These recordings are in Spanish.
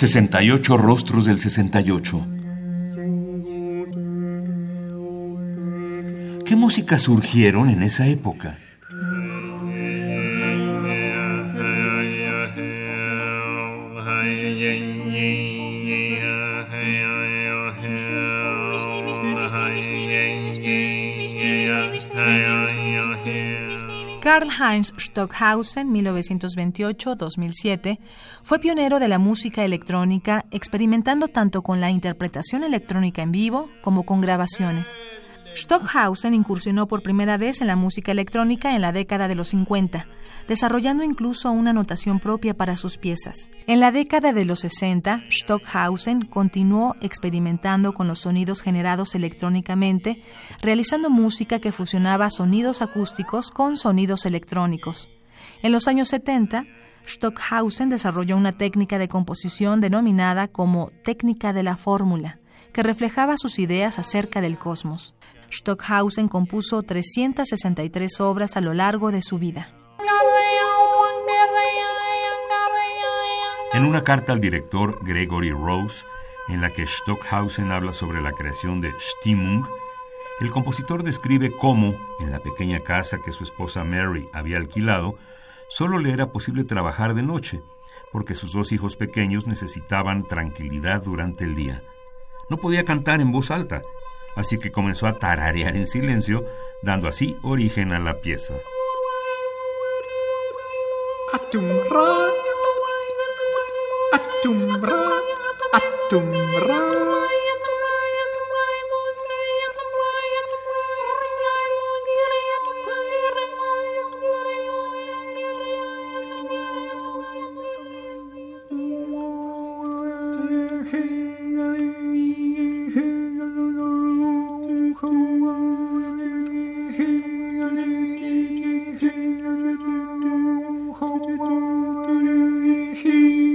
68 rostros del 68. ¿Qué músicas surgieron en esa época? Karl-Heinz Stockhausen, 1928-2007, fue pionero de la música electrónica, experimentando tanto con la interpretación electrónica en vivo como con grabaciones. Stockhausen incursionó por primera vez en la música electrónica en la década de los 50, desarrollando incluso una notación propia para sus piezas. En la década de los 60, Stockhausen continuó experimentando con los sonidos generados electrónicamente, realizando música que fusionaba sonidos acústicos con sonidos electrónicos. En los años 70, Stockhausen desarrolló una técnica de composición denominada como técnica de la fórmula, que reflejaba sus ideas acerca del cosmos. Stockhausen compuso 363 obras a lo largo de su vida. En una carta al director Gregory Rose, en la que Stockhausen habla sobre la creación de Stimmung, el compositor describe cómo, en la pequeña casa que su esposa Mary había alquilado, solo le era posible trabajar de noche, porque sus dos hijos pequeños necesitaban tranquilidad durante el día. No podía cantar en voz alta, así que comenzó a tararear en silencio, dando así origen a la pieza. Amen.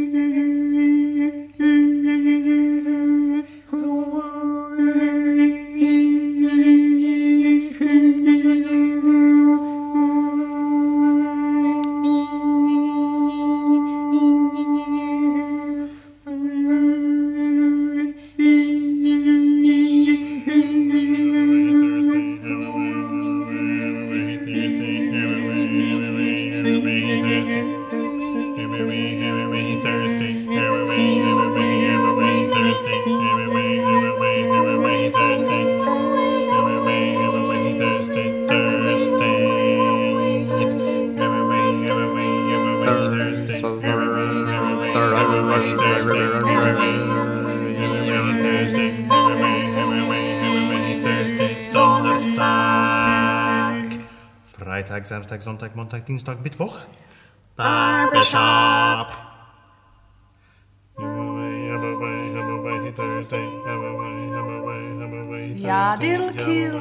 Freitag, Samstag, Sonntag, Montag, Dienstag, Mittwoch. Barbershop. Ja, diddle kill.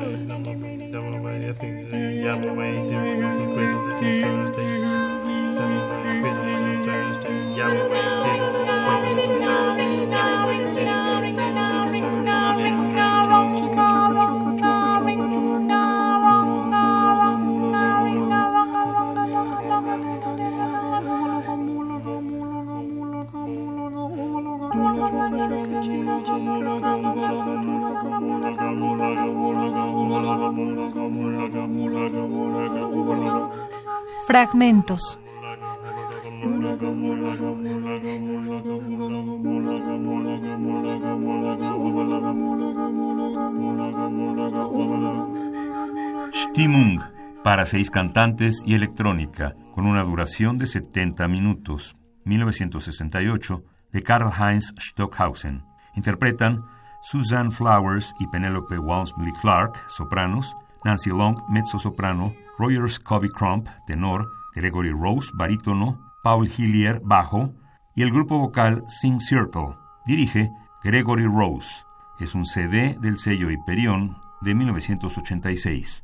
Fragmentos. Stimmung, para seis cantantes y electrónica, con una duración de 70 minutos, 1968, de Karl Heinz Stockhausen. Interpretan Susan Flowers y Penelope Walmsley Clark, sopranos, Nancy Long, mezzo-soprano, Roger Scobie Crump, tenor, Gregory Rose, barítono, Paul Hillier, bajo, y el grupo vocal Sing Circle. Dirige Gregory Rose. Es un CD del sello Hyperion de 1986.